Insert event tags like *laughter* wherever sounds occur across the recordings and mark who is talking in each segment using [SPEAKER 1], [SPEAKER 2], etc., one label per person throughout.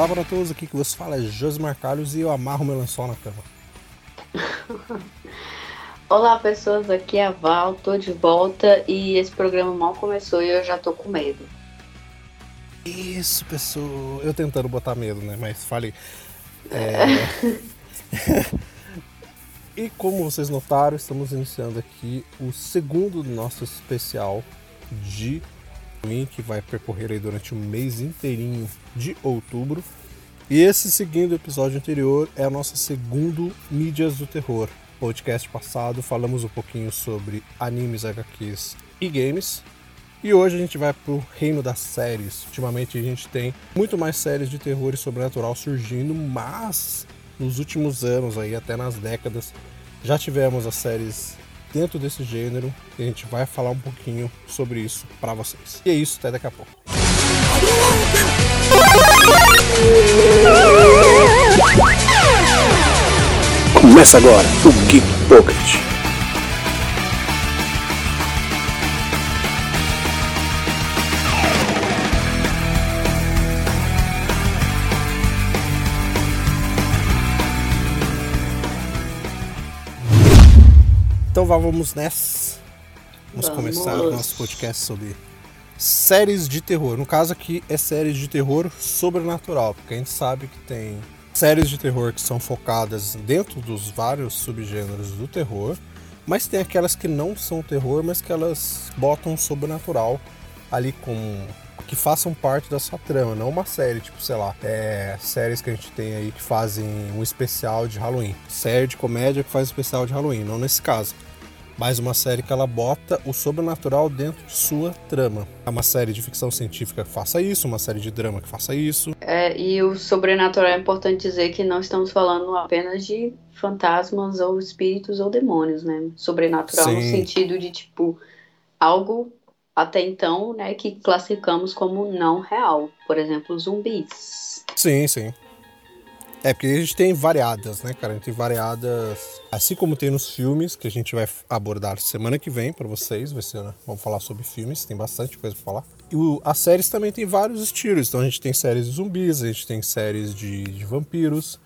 [SPEAKER 1] Olá para todos, aqui que você fala é Josmar Carlos e eu amarro meu lençol na cama. *laughs*
[SPEAKER 2] Olá pessoas, aqui é a Val, tô de volta e esse programa mal começou e eu já tô com medo.
[SPEAKER 1] Isso, pessoal. Eu tentando botar medo, né? Mas falei. É... *laughs* e como vocês notaram, estamos iniciando aqui o segundo do nosso especial de que vai percorrer aí durante o mês inteirinho de outubro. E esse segundo episódio anterior é a nossa segundo Mídias do Terror. Podcast passado falamos um pouquinho sobre animes, HQs e games. E hoje a gente vai pro reino das séries. Ultimamente a gente tem muito mais séries de terror e sobrenatural surgindo, mas nos últimos anos aí, até nas décadas, já tivemos as séries dentro desse gênero e a gente vai falar um pouquinho sobre isso para vocês. E é isso, até daqui a pouco.
[SPEAKER 3] Começa agora o Geek Pocket.
[SPEAKER 1] Vamos nessa. Vamos, vamos. começar o nosso podcast sobre séries de terror. No caso aqui é séries de terror sobrenatural, porque a gente sabe que tem séries de terror que são focadas dentro dos vários subgêneros do terror, mas tem aquelas que não são terror, mas que elas botam sobrenatural ali com que façam parte da sua trama, não uma série, tipo, sei lá, é, séries que a gente tem aí que fazem um especial de Halloween. Série de comédia que faz especial de Halloween, não nesse caso. Mas uma série que ela bota o sobrenatural dentro de sua trama. É uma série de ficção científica que faça isso, uma série de drama que faça isso.
[SPEAKER 2] É, e o sobrenatural é importante dizer que não estamos falando apenas de fantasmas ou espíritos ou demônios, né? Sobrenatural Sim. no sentido de, tipo, algo até então, né, que classificamos como não real. Por exemplo, zumbis.
[SPEAKER 1] Sim, sim. É, porque a gente tem variadas, né, cara? A gente tem variadas. Assim como tem nos filmes, que a gente vai abordar semana que vem para vocês. Vai ser, né? Vamos falar sobre filmes, tem bastante coisa pra falar. E o, as séries também tem vários estilos. Então a gente tem séries de zumbis, a gente tem séries de, de vampiros.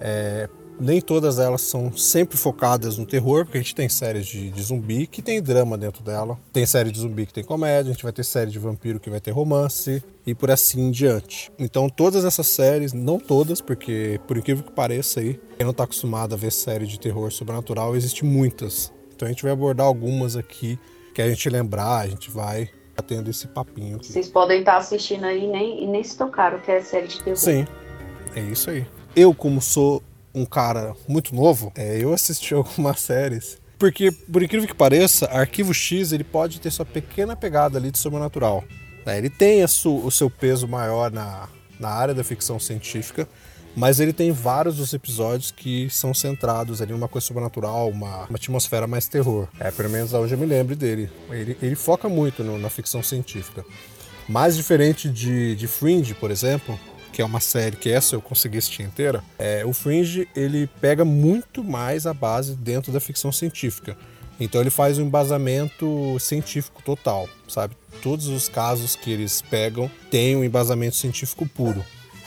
[SPEAKER 1] É, nem todas elas são sempre focadas no terror, porque a gente tem séries de, de, zumbi que tem drama dentro dela, tem série de zumbi que tem comédia, a gente vai ter série de vampiro que vai ter romance e por assim em diante. Então todas essas séries, não todas, porque por incrível que pareça aí, quem não está acostumado a ver série de terror sobrenatural, existe muitas. Então a gente vai abordar algumas aqui que a gente lembrar, a gente vai tendo esse papinho. Aqui.
[SPEAKER 2] Vocês podem estar assistindo aí nem, e nem se tocaram que é série de terror.
[SPEAKER 1] Sim, é isso aí. Eu, como sou um cara muito novo, é, eu assisti *laughs* algumas séries. Porque, por incrível que pareça, Arquivo X ele pode ter sua pequena pegada ali de sobrenatural. Né? Ele tem su, o seu peso maior na, na área da ficção científica, mas ele tem vários dos episódios que são centrados ali numa coisa sobrenatural, uma, uma atmosfera mais terror. É, pelo menos hoje eu me lembro dele. Ele, ele foca muito no, na ficção científica. Mais diferente de, de Fringe, por exemplo, que é uma série que essa eu consegui assistir inteira, é, o Fringe ele pega muito mais a base dentro da ficção científica. Então ele faz um embasamento científico total, sabe? Todos os casos que eles pegam têm um embasamento científico puro.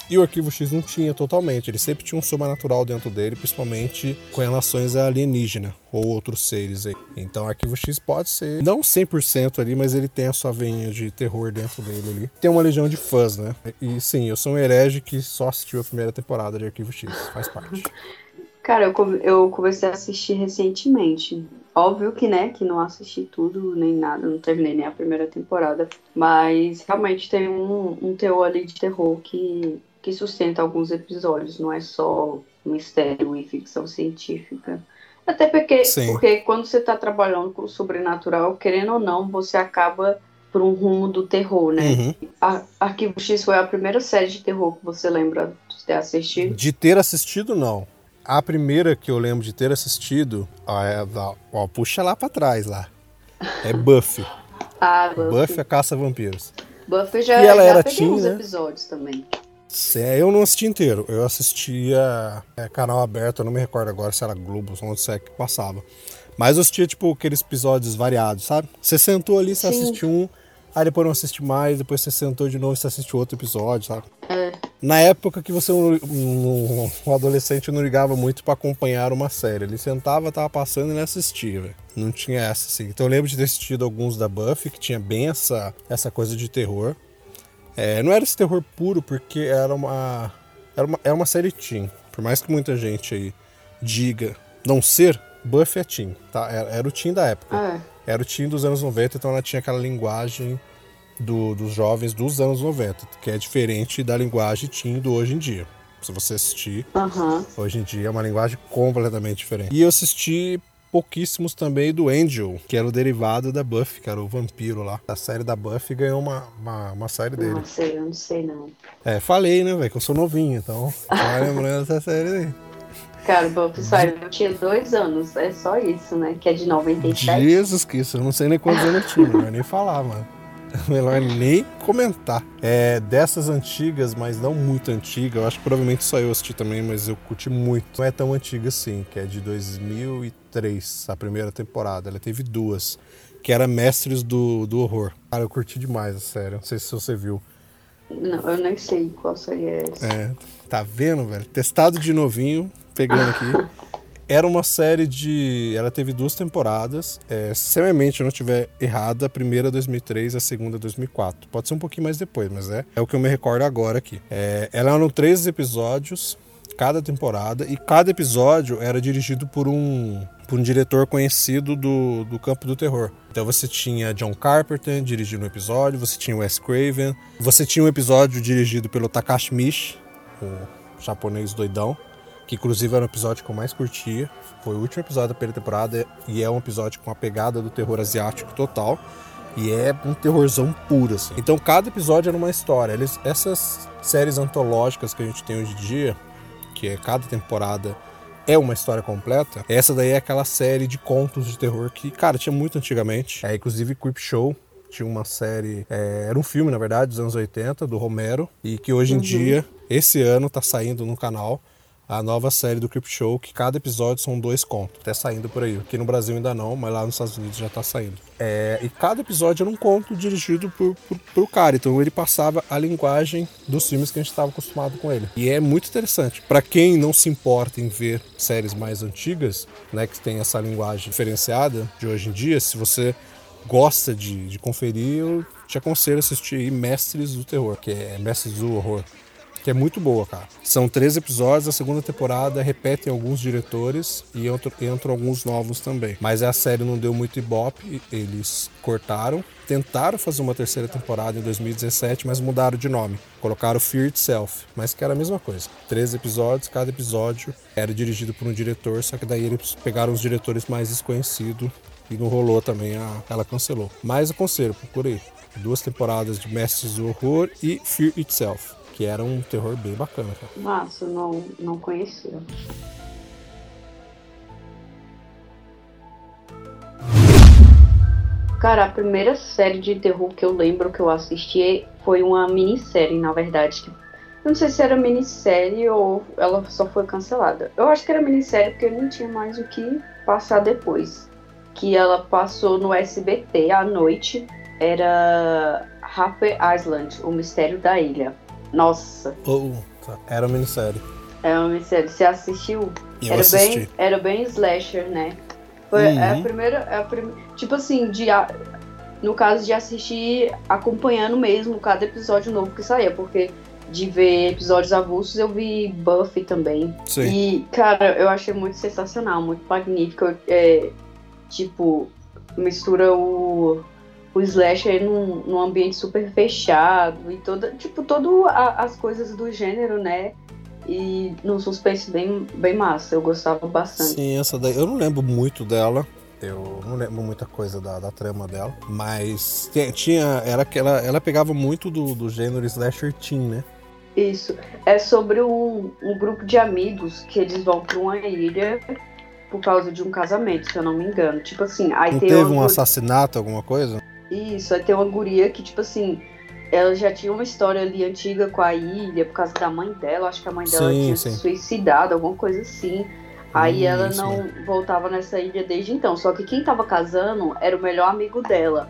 [SPEAKER 1] E o Arquivo X não tinha totalmente, ele sempre tinha um sobrenatural dentro dele, principalmente com relações a alienígena ou outros seres aí. Então o Arquivo X pode ser, não 100% ali, mas ele tem a sua veinha de terror dentro dele ali. Tem uma legião de fãs, né? E sim, eu sou um herege que só assistiu a primeira temporada de Arquivo X, faz parte.
[SPEAKER 2] Cara, eu, comecei a assistir recentemente. Óbvio que, né, que não assisti tudo nem nada, não terminei nem a primeira temporada. Mas realmente tem um, um teor ali de terror que que sustenta alguns episódios, não é só mistério e ficção científica. Até porque, porque quando você está trabalhando com o sobrenatural, querendo ou não, você acaba por um rumo do terror, né? Uhum. A, Arquivo X foi a primeira série de terror que você lembra de ter assistido?
[SPEAKER 1] De ter assistido, não. A primeira que eu lembro de ter assistido, ó, é, ó puxa lá para trás lá. É Buffy. *laughs*
[SPEAKER 2] ah, Buffy.
[SPEAKER 1] Buffy a caça vampiros.
[SPEAKER 2] Buffy já,
[SPEAKER 1] e ela
[SPEAKER 2] já
[SPEAKER 1] era teen, né?
[SPEAKER 2] episódios também.
[SPEAKER 1] É, eu não assisti inteiro. Eu assistia é, canal aberto, eu não me recordo agora se era Globo, onde é que passava. Mas eu assistia, tipo, aqueles episódios variados, sabe? Você sentou ali, você Sim. assistiu um, aí depois não assiste mais, depois você sentou de novo e você assiste outro episódio, sabe?
[SPEAKER 2] É.
[SPEAKER 1] Na época que você, um, um, um adolescente, não ligava muito para acompanhar uma série. Ele sentava, tava passando e ele assistia, véio. Não tinha essa, assim. Então eu lembro de ter assistido alguns da Buffy, que tinha bem essa, essa coisa de terror. É, não era esse terror puro, porque era uma, era uma, é uma série teen. Por mais que muita gente aí diga não ser, Buffy é teen, tá? Era, era o teen da época.
[SPEAKER 2] É.
[SPEAKER 1] Era o teen dos anos 90, então ela tinha aquela linguagem do, dos jovens dos anos 90, que é diferente da linguagem teen do hoje em dia. Se você assistir,
[SPEAKER 2] Aham.
[SPEAKER 1] hoje em dia é uma linguagem completamente diferente. E eu assisti pouquíssimos também do Angel, que era o derivado da Buffy, que era o vampiro lá. A série da Buffy ganhou uma, uma, uma série dele.
[SPEAKER 2] Não sei, eu não sei não.
[SPEAKER 1] É, falei, né, velho, que eu sou novinho, então *laughs* tá lembrando dessa série aí.
[SPEAKER 2] Cara, o Buffy saiu, eu tinha dois anos, é só isso, né? Que é de 97.
[SPEAKER 1] Jesus Cristo, eu não sei nem quantos anos eu tinha, não vai nem falar, mano. *laughs* Melhor nem comentar. É dessas antigas, mas não muito antiga. Eu acho que provavelmente só eu assisti também, mas eu curti muito. Não é tão antiga assim, que é de 2003, a primeira temporada. Ela teve duas, que era Mestres do, do Horror. Cara, eu curti demais a série. Não sei se você viu.
[SPEAKER 2] Não, eu nem sei qual seria essa.
[SPEAKER 1] É, tá vendo, velho? Testado de novinho, pegando aqui. *laughs* Era uma série de. Ela teve duas temporadas. É, se a mente não estiver errada, a primeira 2003 a segunda 2004. Pode ser um pouquinho mais depois, mas é, é o que eu me recordo agora aqui. É, ela eram 13 episódios, cada temporada, e cada episódio era dirigido por um, por um diretor conhecido do, do campo do terror. Então você tinha John Carpenter dirigindo um episódio, você tinha Wes Craven, você tinha um episódio dirigido pelo Takashi Mishi, o japonês doidão que inclusive era o episódio que eu mais curtia. Foi o último episódio da primeira temporada e é um episódio com a pegada do terror asiático total. E é um terrorzão puro, assim. Então cada episódio era uma história. Eles, essas séries antológicas que a gente tem hoje em dia, que é cada temporada é uma história completa, essa daí é aquela série de contos de terror que, cara, tinha muito antigamente. É, inclusive Creep Show, tinha uma série, é, era um filme na verdade, dos anos 80, do Romero, e que hoje em dia, esse ano, tá saindo no canal a nova série do Creep Show, que cada episódio são dois contos. Até saindo por aí. Aqui no Brasil ainda não, mas lá nos Estados Unidos já tá saindo. É, e cada episódio era um conto dirigido por, por, por cara. Então ele passava a linguagem dos filmes que a gente estava acostumado com ele. E é muito interessante. Para quem não se importa em ver séries mais antigas, né, que tem essa linguagem diferenciada de hoje em dia, se você gosta de, de conferir, eu te aconselho a assistir aí Mestres do Terror, que é Mestres do Horror que é muito boa, cara. São três episódios, a segunda temporada repetem alguns diretores e entram, entram alguns novos também. Mas a série não deu muito ibope, eles cortaram. Tentaram fazer uma terceira temporada em 2017, mas mudaram de nome. Colocaram Fear Itself, mas que era a mesma coisa. Três episódios, cada episódio era dirigido por um diretor, só que daí eles pegaram os diretores mais desconhecidos e não rolou também, a, ela cancelou. Mas aconselho, procurei. Duas temporadas de Mestres do Horror e Fear Itself que era um terror bem bacana. Cara.
[SPEAKER 2] Massa, não, não conhecia. Cara, a primeira série de terror que eu lembro que eu assisti foi uma minissérie, na verdade. Que, eu não sei se era minissérie ou ela só foi cancelada. Eu acho que era minissérie porque não tinha mais o que passar depois. Que ela passou no SBT à noite. Era Harper Island, O Mistério da Ilha. Nossa.
[SPEAKER 1] Oh, tá. Era uma minissérie.
[SPEAKER 2] Era uma minissérie. Você assistiu?
[SPEAKER 1] Eu
[SPEAKER 2] era
[SPEAKER 1] assisti.
[SPEAKER 2] bem, era bem slasher, né? Foi
[SPEAKER 1] Uhum.
[SPEAKER 2] é a primeira, é a prim... tipo assim, de a- no caso de assistir acompanhando mesmo cada episódio novo que saía, porque de ver episódios avulsos eu vi Buffy também.
[SPEAKER 1] Sim.
[SPEAKER 2] E, cara, eu achei muito sensacional, muito magnífico. É, tipo, mistura o, o slasher num, num ambiente super fechado e toda, tipo, todas as coisas do gênero, né? E num suspense bem, bem massa, eu gostava bastante.
[SPEAKER 1] Sim, essa daí. Eu não lembro muito dela. Eu não lembro muita coisa da, da trama dela. Mas tinha. tinha- era que ela, ela pegava muito do, do gênero slasher teen, né?
[SPEAKER 2] Isso. É sobre um, um grupo de amigos que eles vão pra uma ilha por causa de um casamento, se eu não me engano. Tipo assim, aí
[SPEAKER 1] Não teve um assassinato, alguma coisa?
[SPEAKER 2] Isso, aí tem uma guria que, tipo assim, ela já tinha uma história ali antiga com a ilha por causa da mãe dela. Acho que a mãe dela
[SPEAKER 1] Sim,
[SPEAKER 2] tinha
[SPEAKER 1] sim.
[SPEAKER 2] se suicidado, alguma coisa assim. Aí
[SPEAKER 1] Hum,
[SPEAKER 2] ela não voltava nessa ilha desde então. Só que quem tava casando era o melhor amigo dela.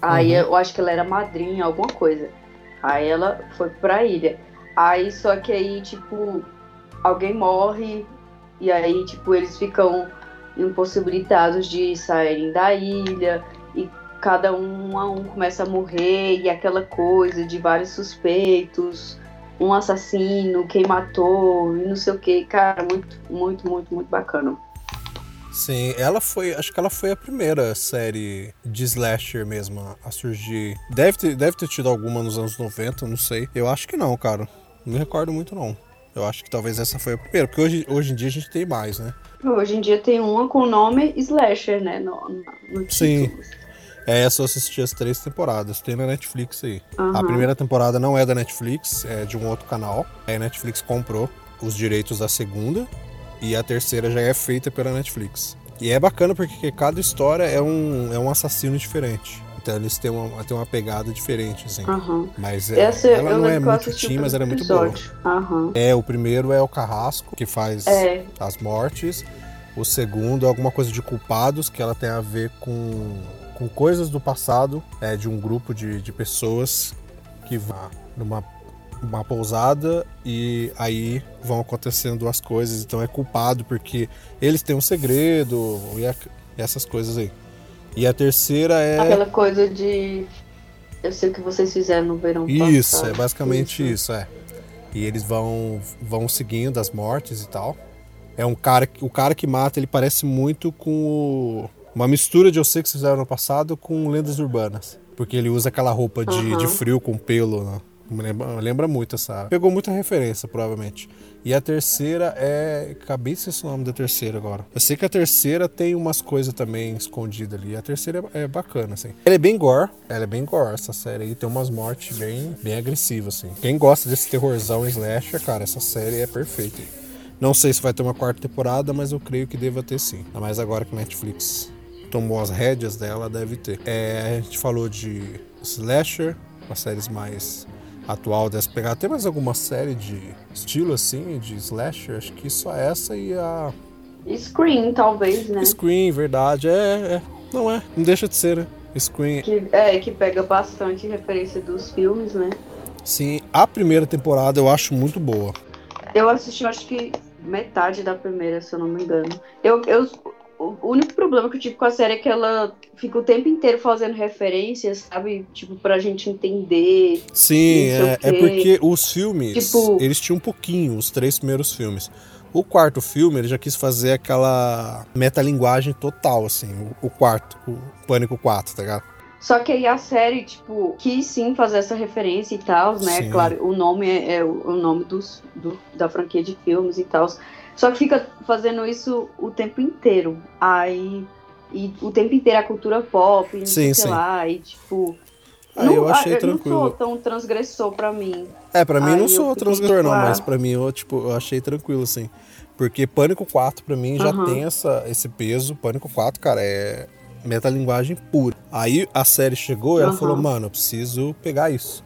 [SPEAKER 2] Aí
[SPEAKER 1] Uhum.
[SPEAKER 2] eu acho que ela era madrinha, alguma coisa. Aí ela foi pra ilha. Aí só que aí, tipo, alguém morre e aí, tipo, eles ficam impossibilitados de saírem da ilha cada um a um começa a morrer e aquela coisa de vários suspeitos, um assassino, quem matou e não sei o que, cara, muito, muito, muito, muito bacana.
[SPEAKER 1] Sim, ela foi, acho que ela foi a primeira série de slasher mesmo a surgir. Deve ter, deve ter tido alguma nos anos 90, não sei. Eu acho que não, cara. Não me recordo muito não. Eu acho que talvez essa foi a primeira, porque hoje, hoje em dia a gente tem mais, né?
[SPEAKER 2] Hoje em dia tem uma com o nome Slasher, né? No, no, no
[SPEAKER 1] Sim. É, essa eu assisti as três temporadas, tem na Netflix aí. Uhum. A primeira temporada não é da Netflix, é de um outro canal. Aí a Netflix comprou os direitos da segunda e a terceira já é feita pela Netflix. E é bacana porque cada história é um, é um assassino diferente. Então eles têm uma, têm uma pegada diferente, assim.
[SPEAKER 2] Uhum.
[SPEAKER 1] Mas é, Essa, ela não é muito teen, mas ela é muito boa.
[SPEAKER 2] Uhum.
[SPEAKER 1] É, o primeiro é o Carrasco, que faz é. as mortes. O segundo é alguma coisa de culpados, que ela tem a ver com, com coisas do passado, é, de um grupo de, de pessoas que vão numa uma pousada e aí vão acontecendo as coisas, então é culpado porque eles têm um segredo e, a, e essas coisas aí. E a terceira é.
[SPEAKER 2] Aquela coisa de. Eu sei o que vocês fizeram no verão
[SPEAKER 1] Isso,
[SPEAKER 2] passado.
[SPEAKER 1] é basicamente isso. isso, é. E eles vão, vão seguindo as mortes e tal. É um cara. O cara que mata, ele parece muito com o, uma mistura de Eu sei que fizeram no passado com lendas urbanas. Porque ele usa aquela roupa de, uhum. de frio com pelo, né? Lembra, lembra muito essa. Pegou muita referência, provavelmente. E a terceira é. Acabei de ser o nome da terceira agora. Eu sei que a terceira tem umas coisas também escondidas ali. A terceira é, é, bacana, assim. Ela é bem gore. Ela é bem gore, essa série aí. Tem umas mortes bem, bem agressivas, assim. Quem gosta desse terrorzão slasher, cara, essa série é perfeita. Não sei se vai ter uma quarta temporada, mas eu creio que deva ter sim. Ainda mais agora que Netflix tomou as rédeas dela, deve ter. É, a gente falou de slasher, as séries mais atual dessa pegar. Tem mais alguma série de estilo assim, de slasher? Acho que só essa e a.
[SPEAKER 2] Scream, talvez, né?
[SPEAKER 1] Scream, verdade. É, é. Não é. Não deixa de ser, né? Scream.
[SPEAKER 2] Que, é, que pega bastante referência dos filmes, né?
[SPEAKER 1] Sim, a primeira temporada eu acho muito boa.
[SPEAKER 2] Eu assisti, acho que metade da primeira, se eu não me engano. Eu, eu, o único problema que eu tive com a série é que ela fica o tempo inteiro fazendo referências, sabe? Tipo, pra gente entender.
[SPEAKER 1] Sim, é, é, porque os filmes, tipo... eles tinham um pouquinho, os três primeiros filmes. O quarto filme, ele já quis fazer aquela metalinguagem total, assim. O, o quarto, o Pânico 4, tá ligado?
[SPEAKER 2] Só que aí a série, tipo, quis sim fazer essa referência e tal, né? Sim. Claro, o nome é, é o, nome dos, do, da franquia de filmes e tal. Só que fica fazendo isso o tempo inteiro. Aí. E o tempo inteiro a cultura pop, sim, sei sim. lá, e tipo.
[SPEAKER 1] Aí não, eu achei tranquilo.
[SPEAKER 2] Não sou tão transgressor pra mim.
[SPEAKER 1] É, pra mim Aí não sou transgressor, tipo, não, ah. mas pra mim eu, tipo, eu achei tranquilo, assim. Porque Pânico 4, pra mim, já uhum. tem essa, esse peso. Pânico 4, cara, é metalinguagem pura. Aí a série chegou e ela uhum. falou, mano, eu preciso pegar isso.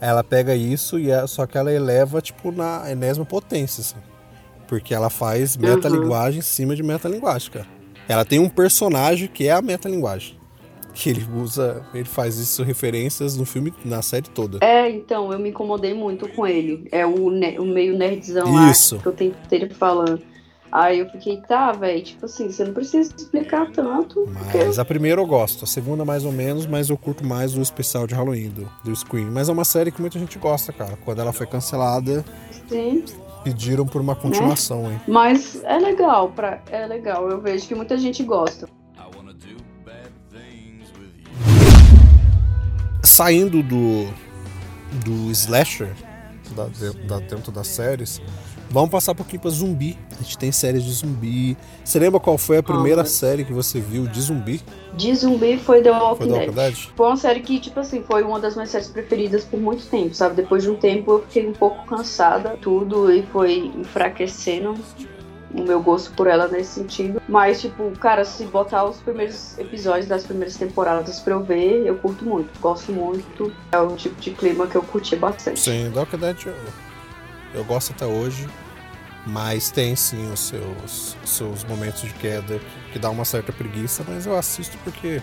[SPEAKER 1] Ela pega isso e é, só que ela eleva, tipo, na enésima potência, assim. Porque ela faz metalinguagem uhum. em cima de metalinguagem, cara. Ela tem um personagem que é a metalinguagem. Que ele usa, ele faz isso referências no filme, na série toda.
[SPEAKER 2] É, então, eu me incomodei muito com ele. É o, o meio nerdzão isso. lá que eu tenho ter falando. Aí eu fiquei, tá, velho, tipo assim, você não precisa explicar tanto.
[SPEAKER 1] Mas porque... a primeira eu gosto, a segunda mais ou menos, mas eu curto mais o especial de Halloween do, do Scream. Mas é uma série que muita gente gosta, cara. Quando ela foi cancelada,
[SPEAKER 2] Sim
[SPEAKER 1] pediram por uma continuação, né? hein?
[SPEAKER 2] Mas é legal, pra, é legal. Eu vejo que muita gente gosta.
[SPEAKER 1] Saindo do, do slasher, da, da, dentro das séries, Vamos passar um pouquinho pra zumbi. A gente tem séries de zumbi. Você lembra qual foi a primeira série que você viu de zumbi?
[SPEAKER 2] De zumbi foi The Walking, foi The Walking Dead. Dead. Foi uma série que, tipo assim, foi uma das minhas séries preferidas por muito tempo, sabe? Depois de um tempo eu fiquei um pouco cansada, tudo, e foi enfraquecendo o meu gosto por ela nesse sentido. Mas, tipo, cara, se botar os primeiros episódios das primeiras temporadas pra eu ver, eu curto muito. Gosto muito. É o tipo de clima que eu curti bastante.
[SPEAKER 1] Sim, The Walking Dead eu gosto até hoje, mas tem sim os seus, seus momentos de queda que, dá uma certa preguiça, mas eu assisto porque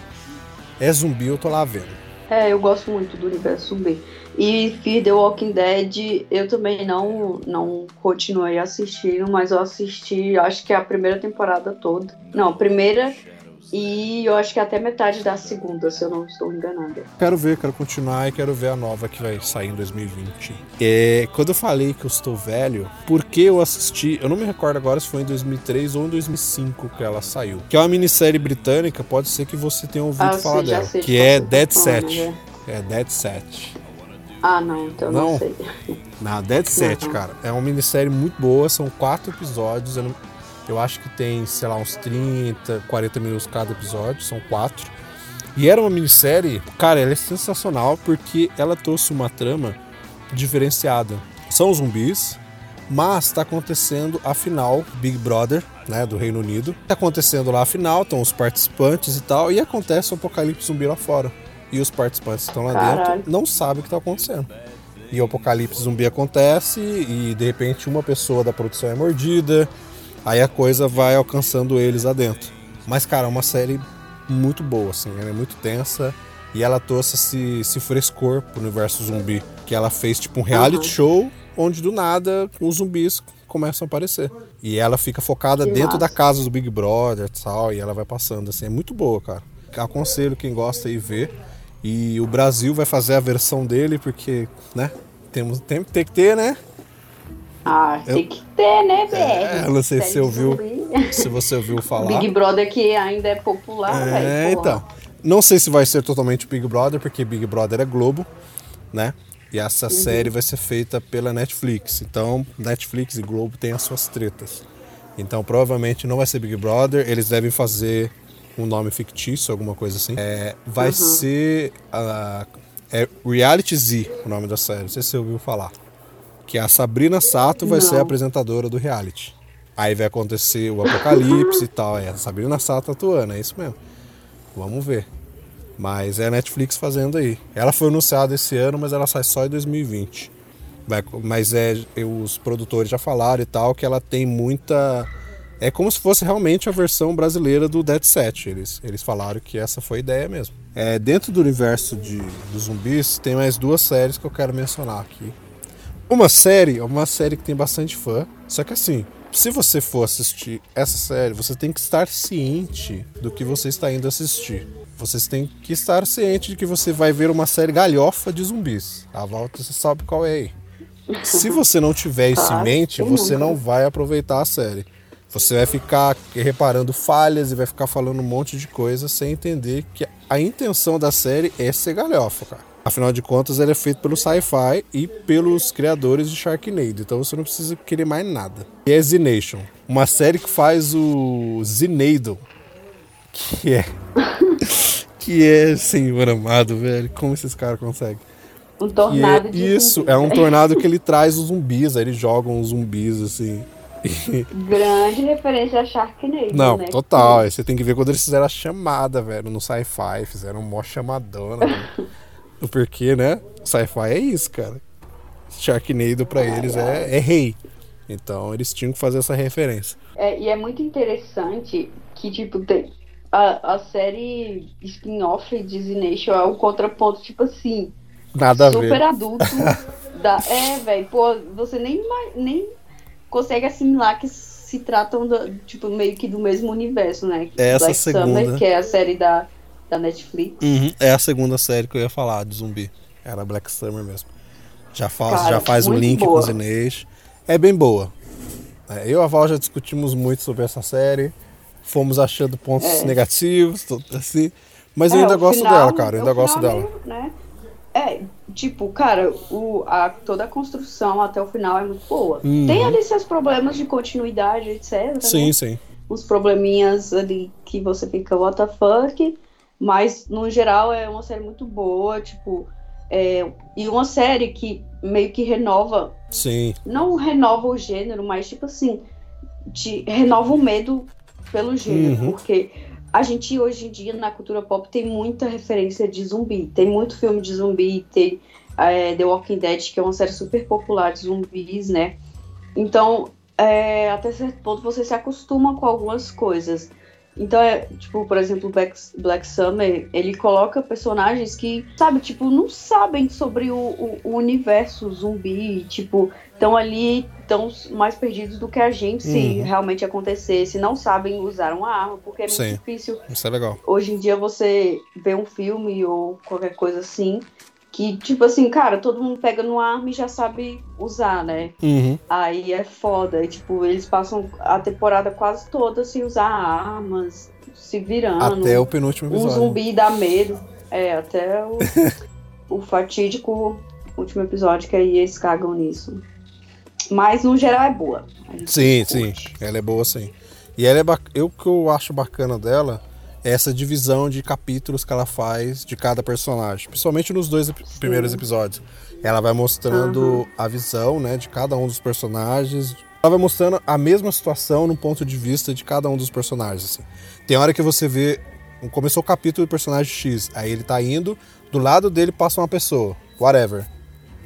[SPEAKER 1] é zumbi, eu tô lá vendo.
[SPEAKER 2] É, eu gosto muito do universo zumbi. E Fear the Walking Dead, eu também não, não continuei assistindo, mas eu assisti, acho que a primeira temporada toda. Não, primeira e eu acho que até metade da segunda, se eu não estou enganada.
[SPEAKER 1] Quero ver, quero continuar e quero ver a nova que vai sair em 2020. É, quando eu falei que eu estou velho, porque eu assisti, eu não me recordo agora se foi em 2003 ou em 2005 que ela saiu. Que é uma minissérie britânica, pode ser que você tenha ouvido ah, falar dela. que é Dead tá Set. Né? É Dead Set.
[SPEAKER 2] Ah, não, então não, não sei.
[SPEAKER 1] Na Dead Set, cara, é uma minissérie muito boa, são quatro episódios. Eu não eu acho que tem, sei lá, uns 30, 40 minutos cada episódio, são quatro. E era uma minissérie, cara, ela é sensacional porque ela trouxe uma trama diferenciada. São zumbis, mas está acontecendo a final Big Brother, né, do Reino Unido. Está acontecendo lá a final, estão os participantes e tal, e acontece o apocalipse zumbi lá fora. E os participantes estão lá Caralho. dentro, não sabem o que está acontecendo. E o apocalipse zumbi acontece e de repente uma pessoa da produção é mordida, Aí a coisa vai alcançando eles lá dentro. Mas, cara, é uma série muito boa, assim. Ela é muito tensa. E ela trouxe esse, esse frescor pro universo zumbi. Que ela fez, tipo, um reality uhum. show onde do nada os zumbis começam a aparecer. E ela fica focada que dentro massa. da casa do Big Brother e tal. E ela vai passando, assim. É muito boa, cara. Aconselho quem gosta aí ver. E o Brasil vai fazer a versão dele, porque, né? Temos, tem, tem que ter, né?
[SPEAKER 2] Ah, eu... tem que ter, né, BR? É,
[SPEAKER 1] não sei se você ouviu, se você ouviu *laughs* falar.
[SPEAKER 2] Big Brother que ainda é popular,
[SPEAKER 1] É, então. Não sei se vai ser totalmente Big Brother, porque Big Brother é Globo, né? E essa uhum. série vai ser feita pela Netflix. Então, Netflix e Globo têm as suas tretas. Então, provavelmente não vai ser Big Brother. Eles devem fazer um nome fictício, alguma coisa assim. É, vai uhum. ser. Uh, é Reality Z o nome da série. Não sei se você ouviu falar que a Sabrina Sato vai Não. ser a apresentadora do reality. Aí vai acontecer o apocalipse e tal. É a Sabrina Sato atuando, é isso mesmo. Vamos ver. Mas é a Netflix fazendo aí. Ela foi anunciada esse ano, mas ela sai só em 2020. Vai, mas é, os produtores já falaram e tal que ela tem muita. É como se fosse realmente a versão brasileira do Dead Set. Eles, eles falaram que essa foi a ideia mesmo. É, dentro do universo de, dos zumbis, tem mais duas séries que eu quero mencionar aqui. Uma série é uma série que tem bastante fã. Só que assim, se você for assistir essa série, você tem que estar ciente do que você está indo assistir. Vocês têm que estar ciente de que você vai ver uma série galhofa de zumbis. A volta você sabe qual é aí. Se *laughs* você não tiver isso em mente, você não vai aproveitar a série. Você vai ficar reparando falhas e vai ficar falando um monte de coisa sem entender que a intenção da série é ser galhofa, cara. Afinal de contas, ele é feito pelo Sci-Fi e pelos criadores de Sharknado, então você não precisa querer mais nada. E é Z-Nation, uma série que faz o Zinado, que é. *laughs* que é, senhor amado, velho. Como esses caras conseguem?
[SPEAKER 2] Um tornado é, de
[SPEAKER 1] Isso, zumbis. é um tornado que ele *laughs* traz os zumbis, aí eles jogam os zumbis assim.
[SPEAKER 2] Grande referência a Sharknado.
[SPEAKER 1] Não,
[SPEAKER 2] né?
[SPEAKER 1] total. Você tem que ver quando eles fizeram a chamada, velho, no sci-fi. Fizeram uma chamadona. *laughs* Porque, né? Sci-fi é isso, cara. Sharknado para eles é, é rei. Então eles tinham que fazer essa referência.
[SPEAKER 2] É, e é muito interessante que, tipo, tem, a, a série spin-off de Nation é um contraponto, tipo assim.
[SPEAKER 1] Nada
[SPEAKER 2] super
[SPEAKER 1] a ver.
[SPEAKER 2] adulto. *laughs* da, é, velho, pô, você nem, nem consegue assimilar que se tratam, do, tipo, meio que do mesmo universo, né?
[SPEAKER 1] É essa Black segunda. Summer,
[SPEAKER 2] que é a série da da Netflix.
[SPEAKER 1] Uhum, é a segunda série que eu ia falar de zumbi. Era Black Summer mesmo. Já faz, Cara, já faz o link boa. com os Inês. É bem boa. É, eu e a Val já discutimos muito sobre essa série. Fomos achando pontos é. negativos, tudo assim. Mas é, eu ainda gosto final, dela, cara. Eu ainda gosto dela. Meio,
[SPEAKER 2] né? É, tipo, cara, o, a, toda a construção até o final é muito boa. Uhum. Tem ali seus problemas de continuidade, etc.
[SPEAKER 1] Sim, né? sim.
[SPEAKER 2] Uns probleminhas ali que você fica, what the fuck? Mas, no geral, é uma série muito boa, tipo. É, e uma série que meio que renova.
[SPEAKER 1] Sim.
[SPEAKER 2] Não renova o gênero, mas, tipo assim, te renova o medo pelo gênero. Uhum. Porque a gente, hoje em dia, na cultura pop, tem muita referência de zumbi. Tem muito filme de zumbi, tem é, The Walking Dead, que é uma série super popular de zumbis, né? Então, é, até certo ponto, você se acostuma com algumas coisas. Então é, tipo, por exemplo, Black, Black Summer, ele coloca personagens que, sabe, tipo, não sabem sobre o, o, o universo zumbi, tipo, estão ali, estão mais perdidos do que a gente se
[SPEAKER 1] Uhum.
[SPEAKER 2] realmente acontecesse, não sabem usar uma arma, porque é muito
[SPEAKER 1] Sim.
[SPEAKER 2] difícil
[SPEAKER 1] Isso é legal.
[SPEAKER 2] hoje em dia você vê um filme ou qualquer coisa assim, que, tipo assim, cara, todo mundo pega numa arma e já sabe usar, né?
[SPEAKER 1] Uhum.
[SPEAKER 2] Aí é foda. E, tipo, eles passam a temporada quase toda sem usar armas, se virando.
[SPEAKER 1] Até o penúltimo
[SPEAKER 2] Um
[SPEAKER 1] episódio.
[SPEAKER 2] zumbi dá medo. É, até o, *laughs* o fatídico último episódio, que aí eles cagam nisso. Mas no geral é boa.
[SPEAKER 1] Sim, sim.
[SPEAKER 2] curte.
[SPEAKER 1] Ela é boa, sim. E ela é eu, que eu acho bacana dela essa divisão de capítulos que ela faz de cada personagem. Principalmente nos dois ep- primeiros episódios. Ela vai mostrando a visão né, de cada um dos personagens. Ela vai mostrando a mesma situação no ponto de vista de cada um dos personagens. assim. Tem hora que você vê. Começou o capítulo do personagem X. Aí ele tá indo, do lado dele passa uma pessoa. Whatever.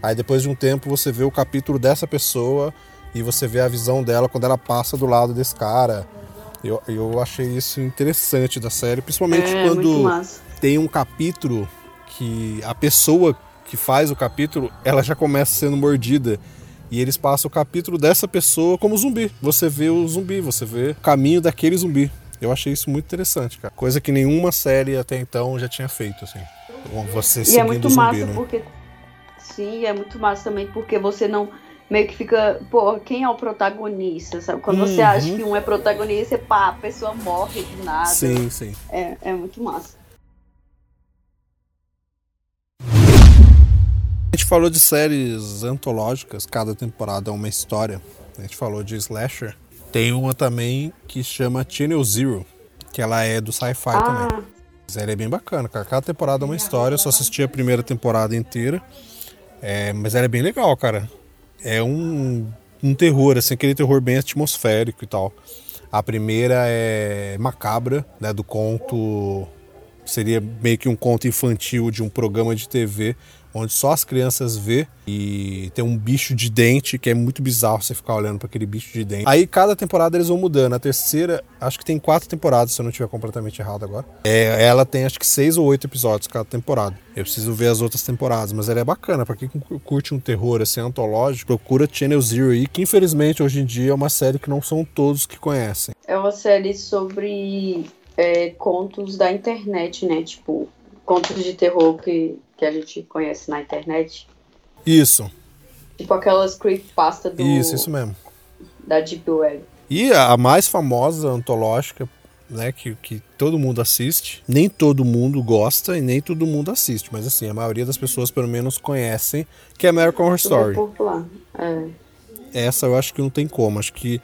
[SPEAKER 1] Aí depois de um tempo você vê o capítulo dessa pessoa e você vê a visão dela quando ela passa do lado desse cara. Eu, eu achei isso interessante da série, principalmente
[SPEAKER 2] É,
[SPEAKER 1] quando tem um capítulo que a pessoa que faz o capítulo, ela já começa sendo mordida. E eles passam o capítulo dessa pessoa como zumbi. Você vê o zumbi, você vê o caminho daquele zumbi. Eu achei isso muito interessante, cara. Coisa que nenhuma série até então já tinha feito, assim. Você
[SPEAKER 2] E
[SPEAKER 1] seguindo
[SPEAKER 2] é muito
[SPEAKER 1] zumbi,
[SPEAKER 2] massa
[SPEAKER 1] né?
[SPEAKER 2] porque. Sim, é muito massa também porque você não. Meio que fica, pô, quem é o protagonista, sabe? Quando você
[SPEAKER 1] Uhum.
[SPEAKER 2] acha que um é protagonista, pá, a pessoa morre do nada.
[SPEAKER 1] Sim, sim.
[SPEAKER 2] É, é muito massa.
[SPEAKER 1] A gente falou de séries antológicas, cada temporada é uma história. A gente falou de slasher. Tem uma também que chama Channel Zero, que ela é do sci-fi também.
[SPEAKER 2] Ah,
[SPEAKER 1] Mas ela é bem bacana, cara. Cada temporada é uma história. Eu só assisti a primeira temporada inteira. É, mas ela é bem legal, cara. É um, um terror, assim, aquele terror bem atmosférico e tal. A primeira é macabra, né? Do conto. Seria meio que um conto infantil de um programa de TV onde só as crianças vê e tem um bicho de dente que é muito bizarro você ficar olhando para aquele bicho de dente. Aí cada temporada eles vão mudando. A terceira, acho que tem quatro temporadas, se eu não estiver completamente errado agora. É, ela tem acho que seis ou oito episódios cada temporada. Eu preciso ver as outras temporadas, mas ela é bacana. Pra quem curte um terror assim antológico, procura Channel Zero aí, que infelizmente hoje em dia é uma série que não são todos que conhecem.
[SPEAKER 2] é uma série sobre é, contos da internet, né? Tipo, contos de terror que, que a gente conhece na internet.
[SPEAKER 1] Isso,
[SPEAKER 2] Tipo aquelas creepypasta do,
[SPEAKER 1] isso, isso mesmo.
[SPEAKER 2] da Deep Web.
[SPEAKER 1] E a mais famosa antológica, né, que, que todo mundo assiste, nem todo mundo gosta e nem todo mundo assiste, mas assim, a maioria das pessoas pelo menos conhecem, que é American Horror Story.
[SPEAKER 2] popular. É.
[SPEAKER 1] Essa eu acho que não tem como, acho que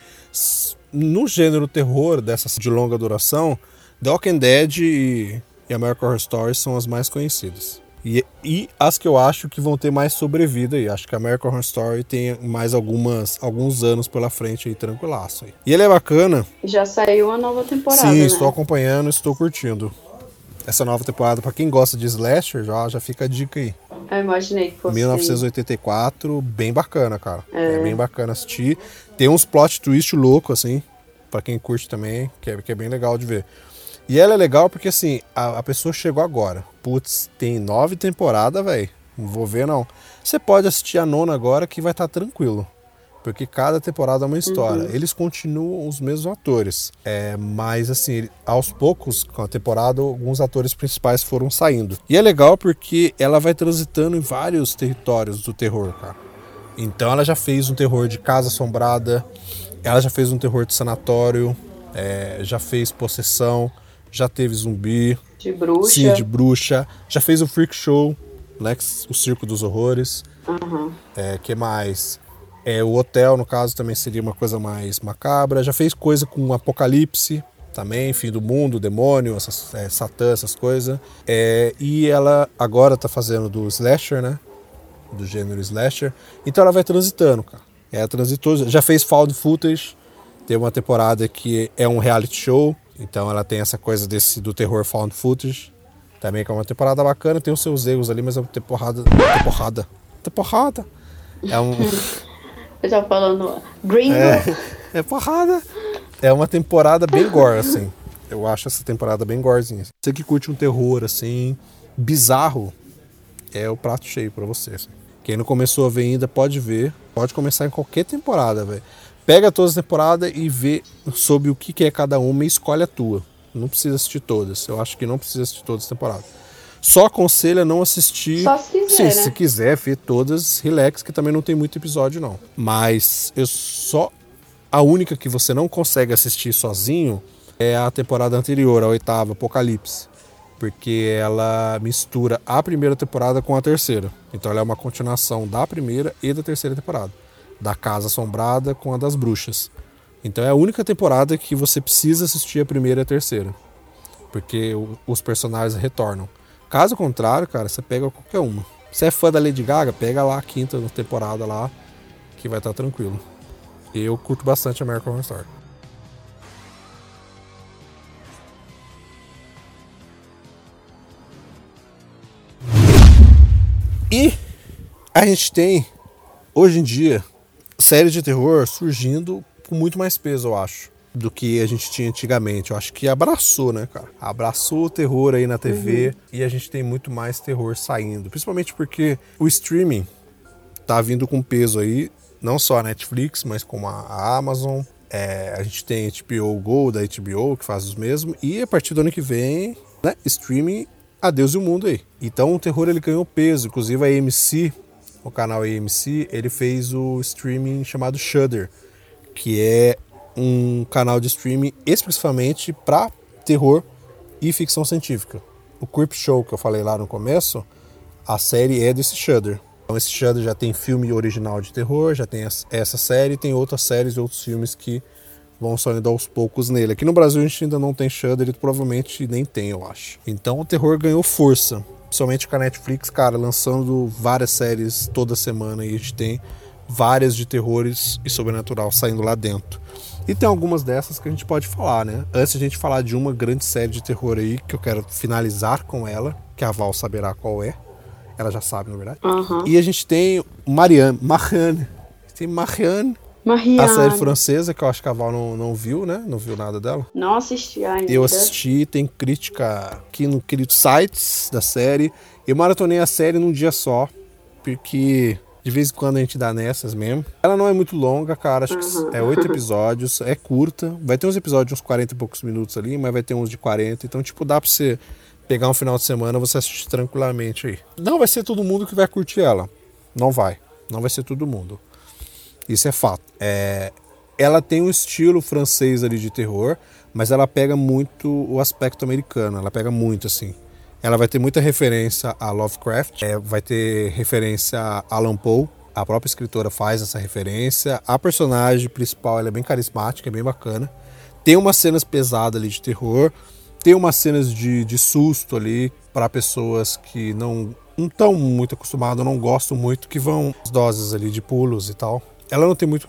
[SPEAKER 1] no gênero terror dessas de longa duração, The Walking Dead e, e American Horror Story são as mais conhecidas. E, e as que eu acho que vão ter mais sobrevida aí. Acho que a American Horror Story tem mais algumas, alguns anos pela frente aí, tranquilaço aí. E ele é bacana,
[SPEAKER 2] Já saiu uma nova temporada,
[SPEAKER 1] Sim,
[SPEAKER 2] né?
[SPEAKER 1] estou acompanhando, estou curtindo. Essa nova temporada, pra quem gosta de slasher, já, já fica a dica aí.
[SPEAKER 2] Eu imaginei que fosse
[SPEAKER 1] 1984, bem bacana, cara. É. bem bacana assistir. Tem uns plot twist louco, assim, pra quem curte também, que é, que é bem legal de ver. E ela é legal porque, assim, a, a pessoa chegou agora. Putz, tem nove temporadas, velho. Não vou ver, não. Você pode assistir a nona agora que vai estar tranquilo. Porque cada temporada é uma história. Eles continuam os mesmos atores. É, mas, assim, aos poucos, com a temporada, alguns atores principais foram saindo. E é legal porque ela vai transitando em vários territórios do terror, cara. Então ela já fez um terror de casa assombrada, ela já fez um terror de sanatório, é, já fez possessão, já teve zumbi,
[SPEAKER 2] De bruxa.
[SPEAKER 1] sim, de bruxa, já fez o freak show, né, o circo dos horrores.
[SPEAKER 2] Aham.
[SPEAKER 1] É, que mais? É, o hotel, no caso, também seria uma coisa mais macabra. Já fez coisa com apocalipse também, fim do mundo, demônio, essas, é, satã, essas coisas. É, e ela agora tá fazendo do slasher, né? Do gênero slasher. Então ela vai transitando, cara. Ela transitou, já fez found footage. Tem uma temporada que é um reality show. Então ela tem essa coisa desse do terror found footage. Também que é uma temporada bacana, tem os seus erros ali, mas é uma temporada. Temporada. Temporada. É um. *laughs*
[SPEAKER 2] Eu tava falando gringo.
[SPEAKER 1] É, é porrada. É uma temporada bem gore, assim. Eu acho essa temporada bem gorzinha. Você que curte um terror assim, bizarro, é o prato cheio para você. Assim. Quem não começou a ver ainda pode ver. Pode começar em qualquer temporada, velho. Pega todas as temporadas e vê sobre o que é cada uma e escolhe a tua. Não precisa assistir todas. Eu acho que não precisa assistir todas as temporadas. Só aconselha não assistir.
[SPEAKER 2] Só se quiser. Sim,
[SPEAKER 1] né?
[SPEAKER 2] se
[SPEAKER 1] quiser ver todas, relax, que também não tem muito episódio, não. Mas eu só. A única que você não consegue assistir sozinho é a temporada anterior, a oitava, Apocalipse. Porque ela mistura a primeira temporada com a terceira. Então ela é uma continuação da primeira e da terceira temporada. Da Casa Assombrada com a das Bruxas. Então é a única temporada que você precisa assistir a primeira e a terceira. Porque os personagens retornam. Caso contrário, cara, você pega qualquer uma. Se é fã da Lady Gaga, pega lá a quinta temporada lá, que vai estar tranquilo. Eu curto bastante American Horror Story. E a gente tem, hoje em dia, séries de terror surgindo com muito mais peso, eu acho, do que a gente tinha antigamente. Eu acho que abraçou, né, cara? Abraçou o terror aí na TV uhum. e a gente tem muito mais terror saindo. Principalmente porque o streaming tá vindo com peso aí, não só a Netflix, mas como a Amazon. É, a gente tem HBO Go da HBO, que faz os mesmos. E a partir do ano que vem, né, streaming, adeus e o mundo aí. Então o terror ele ganhou peso. Inclusive a AMC, o canal AMC, ele fez o streaming chamado Shudder que é um canal de streaming exclusivamente para terror e ficção científica. O Creep Show que eu falei lá no começo, a série é desse Shudder. Então esse Shudder já tem filme original de terror, já tem essa série, tem outras séries e outros filmes que vão saindo aos poucos nele. Aqui no Brasil a gente ainda não tem Shudder e provavelmente nem tem, eu acho. Então o terror ganhou força, principalmente com a Netflix, cara, lançando várias séries toda semana e a gente tem várias de terrores e sobrenatural saindo lá dentro. E tem algumas dessas que a gente pode falar, né? Antes de a gente falar de uma grande série de terror aí, que eu quero finalizar com ela, que a Val saberá qual é. Ela já sabe, na verdade.
[SPEAKER 2] Uhum.
[SPEAKER 1] E a gente tem Marianne, Marianne. Tem Marianne, A série francesa, que eu acho que a Val não, não viu, né? Não viu nada dela.
[SPEAKER 2] Não assisti ainda.
[SPEAKER 1] Eu assisti, tem crítica aqui no querido sites da série. Eu maratonei a série num dia só, porque de vez em quando a gente dá nessas mesmo. Ela não é muito longa, cara. Acho uhum. que é oito episódios. É curta. Vai ter uns episódios de uns 40 e poucos minutos ali, mas vai ter uns de 40. Então, tipo, dá pra você pegar um final de semana você assistir tranquilamente aí. Não vai ser todo mundo que vai curtir ela. Não vai. Não vai ser todo mundo. Isso é fato. É... Ela tem um estilo francês ali de terror, mas ela pega muito o aspecto americano. Ela pega muito, assim. Ela vai ter muita referência a Lovecraft, é, vai ter referência a Alan Poe. A própria escritora faz essa referência. A personagem principal é bem carismática, é bem bacana. Tem umas cenas pesadas ali de terror. Tem umas cenas de, de susto ali para pessoas que não estão muito acostumadas, não gostam muito, que vão as doses ali de pulos e tal. Ela não tem muito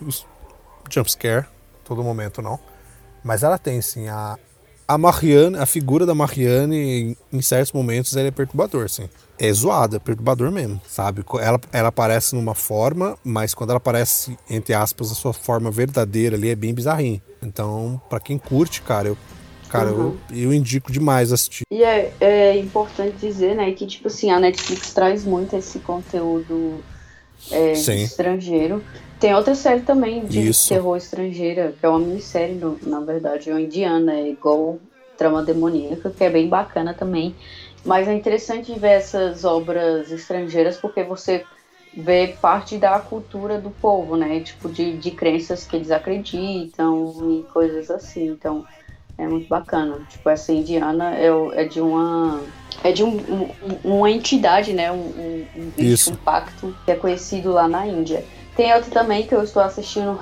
[SPEAKER 1] jumpscare, todo momento não. Mas ela tem sim a, a Marianne, a figura da Marianne, em, em certos momentos, ela é perturbador, assim. É zoada, é perturbador mesmo, sabe? Ela, ela aparece numa forma, mas quando ela aparece, entre aspas, a sua forma verdadeira ali, é bem bizarrinho. Então, para quem curte, cara, eu Cara, uhum. eu, eu indico demais assistir.
[SPEAKER 2] E é, é importante dizer, né, que, tipo assim, a Netflix traz muito esse conteúdo é, estrangeiro. Tem outra série também de Isso. terror estrangeira, que é uma minissérie, no, na verdade, é uma indiana, é igual Trama Demoníaca, que é bem bacana também. Mas é interessante ver essas obras estrangeiras porque você vê parte da cultura do povo, né? Tipo, de, de crenças que eles acreditam e coisas assim. Então, é muito bacana. Tipo, essa indiana é, é de uma. É de um, um, uma entidade, né? Um, um, um um pacto que é conhecido lá na Índia. Tem outro também que eu estou assistindo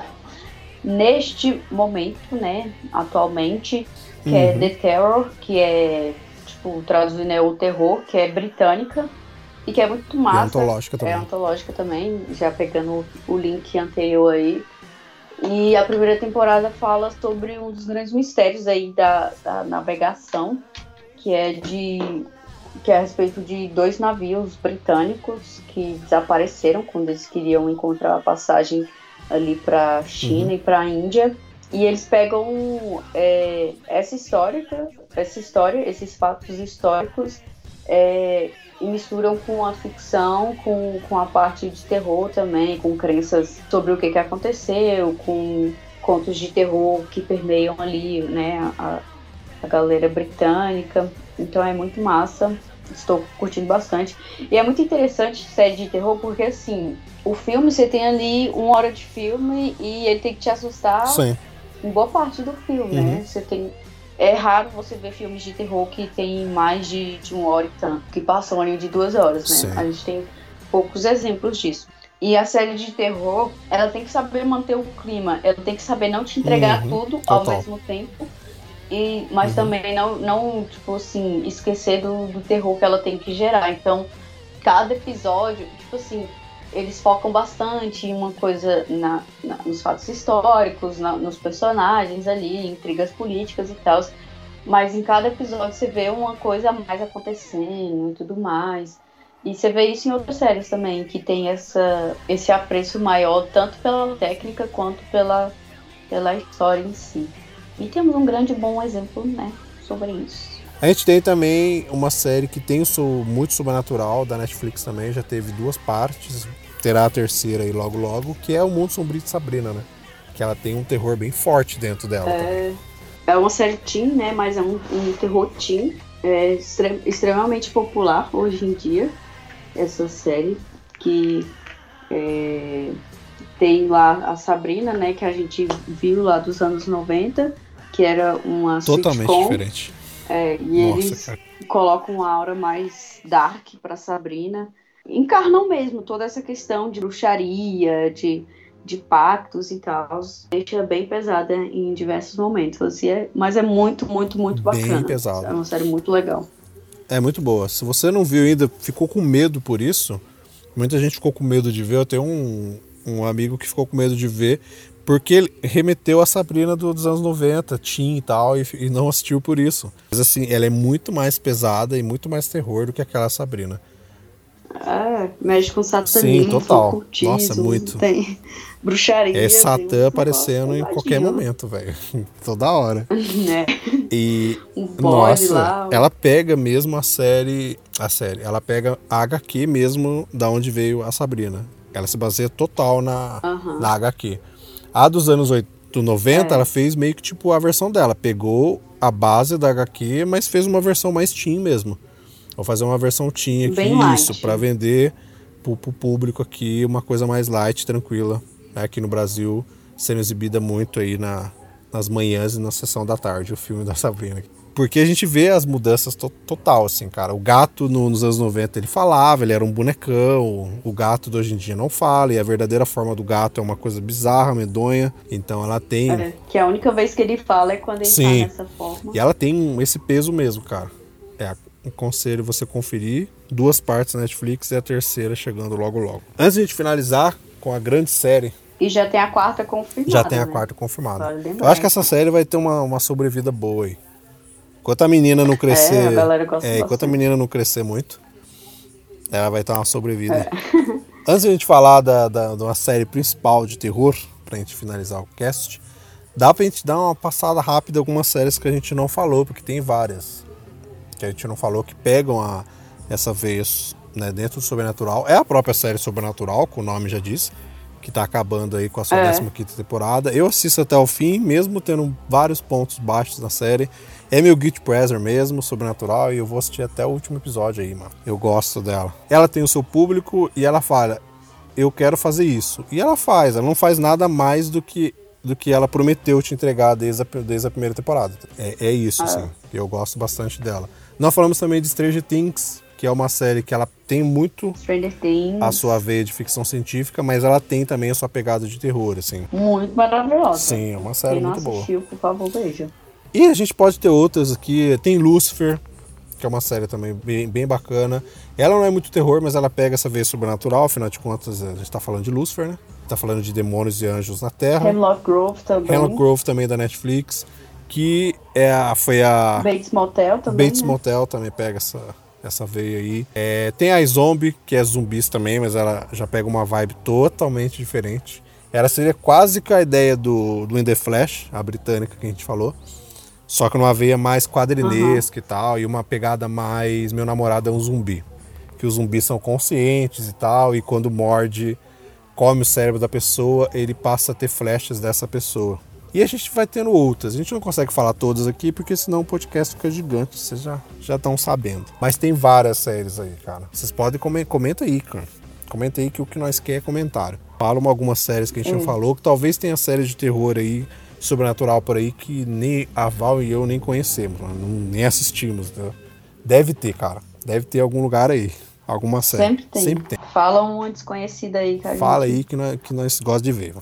[SPEAKER 2] neste momento, né? Atualmente, que é uhum. é The Terror, que é, tipo, traduzindo é o terror, que é britânica. E que é muito massa.
[SPEAKER 1] E antológica também.
[SPEAKER 2] É antológica também, já pegando o link anterior aí. E a primeira temporada fala sobre um dos grandes mistérios aí da, da navegação, que é de que é a respeito de dois navios britânicos que desapareceram quando eles queriam encontrar a passagem ali para China uhum. e para a Índia. E eles pegam é, essa história, essa história, esses fatos históricos é, e misturam com a ficção, com, com a parte de terror também, com crenças sobre o que, que aconteceu, com contos de terror que permeiam ali, né, a, a galera britânica. Então é muito massa. Estou curtindo bastante. E é muito interessante série de terror porque assim, o filme você tem ali uma hora de filme e ele tem que te assustar
[SPEAKER 1] Sim.
[SPEAKER 2] em boa parte do filme, né?
[SPEAKER 1] Uhum.
[SPEAKER 2] Você tem. É raro você ver filmes de terror que tem mais de, de uma hora e tanto, que passam ali de duas horas, né?
[SPEAKER 1] Sim.
[SPEAKER 2] A gente tem poucos exemplos disso. E a série de terror, ela tem que saber manter o clima, ela tem que saber não te entregar
[SPEAKER 1] Uhum,
[SPEAKER 2] tudo ao
[SPEAKER 1] total.
[SPEAKER 2] mesmo tempo. E, mas
[SPEAKER 1] Uhum.
[SPEAKER 2] também não, não, tipo assim, esquecer do, do terror que ela tem que gerar. Então, cada episódio, tipo assim, eles focam bastante em uma coisa na, na- nos fatos históricos, na- nos personagens ali, intrigas políticas e tal. Mas em cada episódio você vê uma coisa a mais acontecendo e tudo mais. E você vê isso em outras séries também, que tem essa, esse apreço maior, tanto pela técnica quanto pela, pela história em si. E temos um grande bom exemplo, né, sobre isso.
[SPEAKER 1] A gente tem também uma série que tem o muito sobrenatural da Netflix também, já teve duas partes, terá a terceira aí logo logo, que é o Mundo Sombrio de Sabrina, né? Que ela tem um terror bem forte dentro dela. também.
[SPEAKER 2] É uma série teen, né, mas é um, um terror teen, é extre- extremamente popular hoje em dia, essa série, que é, tem lá a Sabrina, né, que a gente viu lá dos anos 90, que era uma
[SPEAKER 1] Totalmente
[SPEAKER 2] sitcom,
[SPEAKER 1] diferente.
[SPEAKER 2] É, e
[SPEAKER 1] Nossa,
[SPEAKER 2] eles
[SPEAKER 1] cara.
[SPEAKER 2] colocam uma aura mais dark pra Sabrina. Encarnam mesmo toda essa questão de bruxaria, de, de pactos e tal. Deixa bem pesada em diversos momentos. Assim, é- mas é muito, muito, muito
[SPEAKER 1] Bem
[SPEAKER 2] bacana.
[SPEAKER 1] pesado.
[SPEAKER 2] É uma série muito legal.
[SPEAKER 1] É muito boa. Se você não viu ainda, ficou com medo por isso, muita gente ficou com medo de ver. Eu tenho um, um amigo que ficou com medo de ver, porque ele remeteu a Sabrina do- dos anos 90, Teen e tal, e, e não assistiu por isso. Mas assim, ela é muito mais pesada e muito mais terror do que aquela Sabrina.
[SPEAKER 2] É, mexe com satanismo,
[SPEAKER 1] Sim, total.
[SPEAKER 2] ocultismo,
[SPEAKER 1] Nossa, muito.
[SPEAKER 2] tem bruxaria.
[SPEAKER 1] É Satã aparecendo em qualquer momento, velho. *laughs* Toda hora. *laughs*
[SPEAKER 2] Né?
[SPEAKER 1] E
[SPEAKER 2] Um
[SPEAKER 1] Nossa,
[SPEAKER 2] lá.
[SPEAKER 1] ela pega mesmo a série, a série, ela pega a HQ mesmo da onde veio a Sabrina. Ela se baseia total na,
[SPEAKER 2] Aham.
[SPEAKER 1] na HQ. A dos anos 8, 90,
[SPEAKER 2] É.
[SPEAKER 1] ela fez meio que tipo a versão dela. Pegou a base da HQ, mas fez uma versão mais teen mesmo. Vou fazer uma versão teen aqui,
[SPEAKER 2] Bem
[SPEAKER 1] isso, pra vender pro, pro público aqui uma coisa mais light, tranquila. né? Aqui no Brasil, sendo exibida muito aí na, nas manhãs e na sessão da tarde, o filme da *laughs* Sabrina. Porque a gente vê as mudanças to- total, assim, cara. O gato no- nos anos 90 ele falava, ele era um bonecão. O gato de hoje em dia não fala, e a verdadeira forma do gato é uma coisa bizarra, medonha. Então ela tem.
[SPEAKER 2] É, que a única vez que ele fala é quando ele
[SPEAKER 1] Sim.
[SPEAKER 2] tá nessa forma.
[SPEAKER 1] E ela tem um- esse peso mesmo, cara. É, aconselho você conferir. Duas partes na Netflix e a terceira chegando logo logo. Antes de a gente finalizar com a grande série,
[SPEAKER 2] E já tem a quarta confirmada.
[SPEAKER 1] já tem a
[SPEAKER 2] né?
[SPEAKER 1] quarta confirmada. Eu acho que essa série vai ter uma, uma sobrevida boa aí. Enquanto a menina não crescer.
[SPEAKER 2] É, a
[SPEAKER 1] é, enquanto a menina não crescer muito, ela vai ter uma sobrevida.
[SPEAKER 2] É. *laughs*
[SPEAKER 1] Antes de a gente falar da, da, de uma série principal de terror, pra gente finalizar o cast, dá pra gente dar uma passada rápida em algumas séries que a gente não falou, porque tem várias que a gente não falou que pegam a, essa vez né, dentro do Sobrenatural. É a própria série Sobrenatural, que o nome já diz, que tá acabando aí com a sua
[SPEAKER 2] É.
[SPEAKER 1] 15 temporada. Eu assisto até o fim, mesmo tendo vários pontos baixos na série. É meu guilty pleasure mesmo, Sobrenatural, e eu vou assistir até o último episódio aí, mano. Eu gosto dela. Ela tem o seu público e ela fala, eu quero fazer isso. E ela faz, ela não faz nada mais do que do que ela prometeu te entregar desde a, desde a primeira temporada. É, é isso,
[SPEAKER 2] Ah.
[SPEAKER 1] assim. Eu gosto bastante dela. Nós falamos também de Stranger Things, que é uma série que ela tem muito a sua veia de ficção científica, mas ela tem também a sua pegada de terror, assim.
[SPEAKER 2] Muito maravilhosa.
[SPEAKER 1] Sim, é uma série
[SPEAKER 2] Quem não
[SPEAKER 1] muito boa.
[SPEAKER 2] assistiu, por favor, veja.
[SPEAKER 1] E a gente pode ter outras aqui. Tem Lucifer, que é uma série também bem, bem bacana. Ela não é muito terror, mas ela pega essa veia sobrenatural, afinal de contas, a gente tá falando de Lucifer, né? Tá falando de demônios e anjos na Terra.
[SPEAKER 2] Hemlock Grove também.
[SPEAKER 1] Hemlock Grove também da Netflix, que é a, foi a
[SPEAKER 2] Bates Motel também.
[SPEAKER 1] Bates
[SPEAKER 2] né?
[SPEAKER 1] Motel também pega essa, essa veia aí. É, tem a Zombie, que é zumbis também, mas ela já pega uma vibe totalmente diferente. Ela seria quase que a ideia do, do In The Flash, a britânica que a gente falou. Só que numa veia mais quadrinesca uhum. e tal, e uma pegada mais meu namorado é um zumbi. Que os zumbis são conscientes e tal, e quando morde, come o cérebro da pessoa, ele passa a ter flechas dessa pessoa. E a gente vai tendo outras. A gente não consegue falar todas aqui, porque senão o podcast fica gigante, vocês já estão sabendo. Mas tem várias séries aí, cara. Vocês podem comentar comenta aí, cara. Comenta aí que o que nós quer é comentário. Fala algumas séries que a gente não falou, que talvez tenha séries de terror aí, sobrenatural por aí, que nem a Val e eu nem conhecemos, não, nem assistimos. Né? Deve ter, cara. Deve ter algum lugar aí. Alguma série.
[SPEAKER 2] Sempre tem. Sempre tem. Fala uma desconhecida aí, cara.
[SPEAKER 1] Fala aí que nós, que nós gostamos de ver.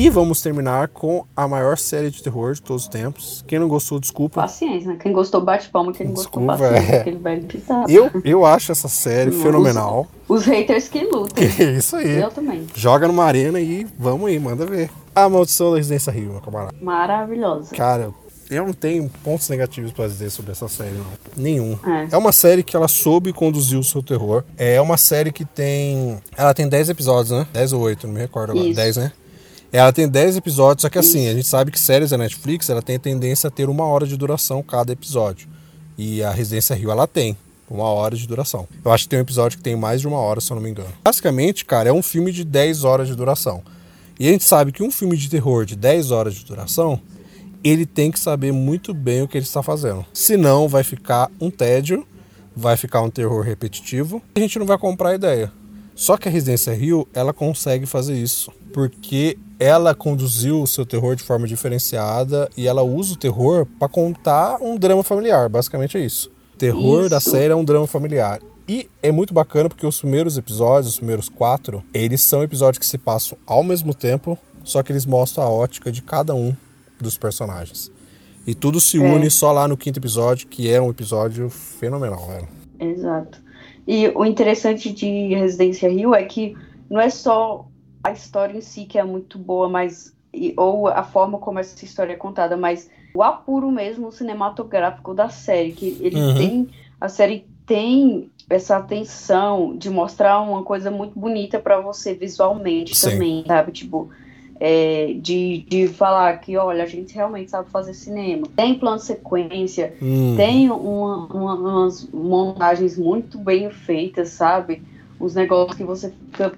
[SPEAKER 1] E vamos terminar com a maior série de terror de todos os tempos. Quem não gostou, desculpa.
[SPEAKER 2] Paciência, né? Quem gostou, bate palma. Quem não gostou, paciência. É.
[SPEAKER 1] Eu, eu acho essa série fenomenal.
[SPEAKER 2] Os, os, haters que lutam. *laughs*
[SPEAKER 1] Isso aí.
[SPEAKER 2] Eu também.
[SPEAKER 1] Joga numa arena e vamos aí, manda ver. A Maldição da Residência Rio, meu camarada.
[SPEAKER 2] Maravilhosa.
[SPEAKER 1] Cara, eu não tenho pontos negativos para dizer sobre essa série, não. Nenhum. É. é. uma série que ela soube conduzir o seu terror. É uma série que tem. Ela tem 10 episódios, né? 10 ou 8, não me recordo agora. Isso. 10, né? Ela tem 10 episódios, só que assim, a gente sabe que séries da Netflix ela tem a tendência a ter uma hora de duração cada episódio. E a Residência Rio ela tem uma hora de duração. Eu acho que tem um episódio que tem mais de uma hora, se eu não me engano. Basicamente, cara, é um filme de 10 horas de duração. E a gente sabe que um filme de terror de 10 horas de duração, ele tem que saber muito bem o que ele está fazendo. Senão vai ficar um tédio, vai ficar um terror repetitivo, e a gente não vai comprar a ideia. Só que a Residência Rio, ela consegue fazer isso, porque ela conduziu o seu terror de forma diferenciada e ela usa o terror para contar um drama familiar, basicamente é isso. O terror isso. da série é um drama familiar. E é muito bacana porque os primeiros episódios, os primeiros quatro, eles são episódios que se passam ao mesmo tempo, só que eles mostram a ótica de cada um dos personagens. E tudo se une é. só lá no quinto episódio, que é um episódio fenomenal, velho.
[SPEAKER 2] Exato. E o interessante de Residência Rio é que não é só a história em si que é muito boa, mas ou a forma como essa história é contada, mas o apuro mesmo cinematográfico da série, que ele uhum. tem a série tem essa atenção de mostrar uma coisa muito bonita para você visualmente Sim. também, sabe? Tipo, é, de, de falar que, olha, a gente realmente sabe fazer cinema. Tem plano sequência, hum. tem uma, uma, umas montagens muito bem feitas, sabe? Os negócios que você fica,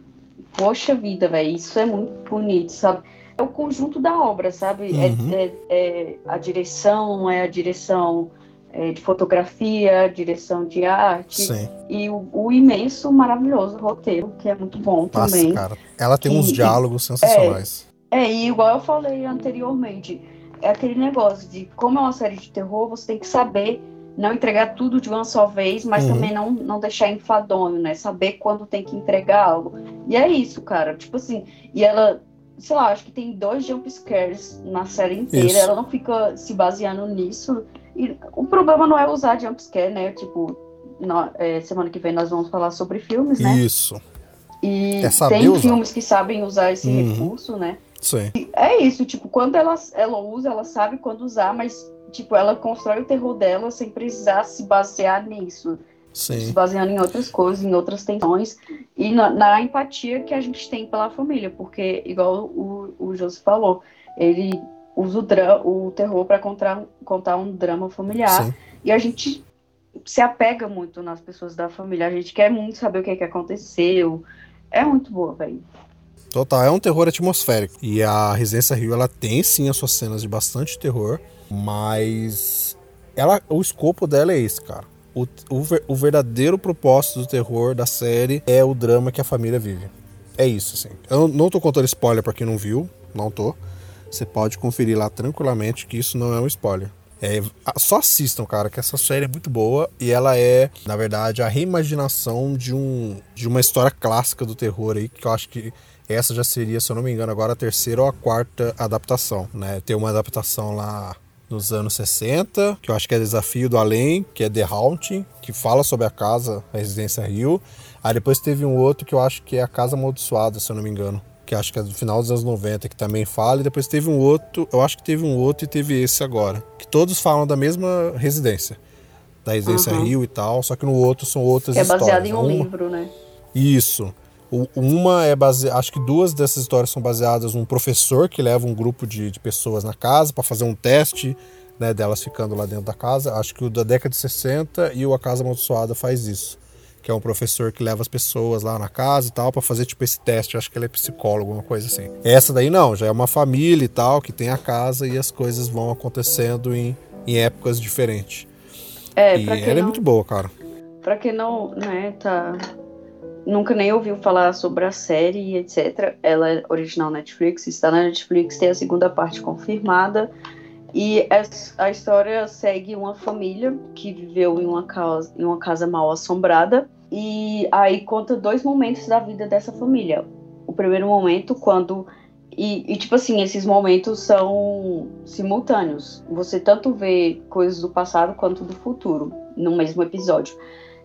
[SPEAKER 2] poxa vida, velho, isso é muito bonito, sabe? É o conjunto da obra, sabe? É, uhum. É, é, é, a direção, é a direção é, de fotografia, direção de arte
[SPEAKER 1] Sim.
[SPEAKER 2] e o, o, imenso, maravilhoso roteiro, que é muito bom Nossa, também.
[SPEAKER 1] Cara, ela tem que, uns diálogos sensacionais.
[SPEAKER 2] É, e igual eu falei anteriormente, é aquele negócio de como é uma série de terror, você tem que saber não entregar tudo de uma só vez, mas uhum. também não, não deixar enfadonho, né? Saber quando tem que entregar algo. E é isso, cara. Tipo assim, e ela, sei lá, acho que tem dois jump scares na série inteira, isso. ela não fica se baseando nisso. E o problema não é usar jump scare, né? Tipo, na, é, semana que vem nós vamos falar sobre filmes, né?
[SPEAKER 1] Isso.
[SPEAKER 2] E é tem usar. filmes que sabem usar esse uhum. recurso, né?
[SPEAKER 1] Sim.
[SPEAKER 2] É isso, tipo, quando ela, ela usa, ela sabe quando usar, mas, tipo, ela constrói o terror dela sem precisar se basear nisso.
[SPEAKER 1] Sim.
[SPEAKER 2] Se baseando em outras coisas, em outras tensões e na, na empatia que a gente tem pela família, porque, igual o, o José falou, ele usa o, o terror para contar, contar um drama familiar Sim. e a gente se apega muito nas pessoas da família, a gente quer muito saber o que, é que aconteceu. É muito boa, velho.
[SPEAKER 1] Total, é um terror atmosférico. E a Residência Rio, ela tem sim as suas cenas de bastante terror, mas ela, o escopo dela é esse, cara. O, o, o, verdadeiro propósito do terror da série é o drama que a família vive. É isso, assim. Eu não tô contando spoiler para quem não viu, não tô. Você pode conferir lá tranquilamente que isso não é um spoiler. É, só assistam, cara, que essa série é muito boa e ela é, na verdade, a reimaginação de, um, de uma história clássica do terror aí, que eu acho que essa já seria, se eu não me engano, agora a terceira ou a quarta adaptação, né? Tem uma adaptação lá nos anos 60, que eu acho que é Desafio do Além, que é The Haunting, que fala sobre a casa, a Residência Rio. Aí depois teve um outro que eu acho que é a Casa Amaldiçoada, se eu não me engano, que acho que é do final dos anos 90, que também fala. E depois teve um outro, eu acho que teve um outro e teve esse agora, que todos falam da mesma residência. da Residência
[SPEAKER 2] Uhum.
[SPEAKER 1] Rio e tal, só que no outro são outras
[SPEAKER 2] Que é
[SPEAKER 1] histórias.
[SPEAKER 2] baseado em um
[SPEAKER 1] Uma-
[SPEAKER 2] livro, né?
[SPEAKER 1] Isso. Uma é baseada. Acho que duas dessas histórias são baseadas num professor que leva um grupo de, de pessoas na casa para fazer um teste né, delas ficando lá dentro da casa. Acho que o da década de 60 e o A Casa Amaldiçoada faz isso. Que é um professor que leva as pessoas lá na casa e tal para fazer tipo esse teste. Acho que ele é psicólogo, uma coisa assim. Essa daí não, já é uma família e tal que tem a casa e as coisas vão acontecendo em, em épocas diferentes.
[SPEAKER 2] É,
[SPEAKER 1] e ela é
[SPEAKER 2] não,
[SPEAKER 1] muito boa, cara.
[SPEAKER 2] pra quem não, né, tá... Nunca nem ouviu falar sobre a série etc. Ela é original Netflix, está na Netflix, tem a segunda parte confirmada. E a história segue uma família que viveu em uma casa, em uma casa mal assombrada. E aí conta dois momentos da vida dessa família. O primeiro momento, quando. E, e, tipo assim, esses momentos são simultâneos. Você tanto vê coisas do passado quanto do futuro no mesmo episódio.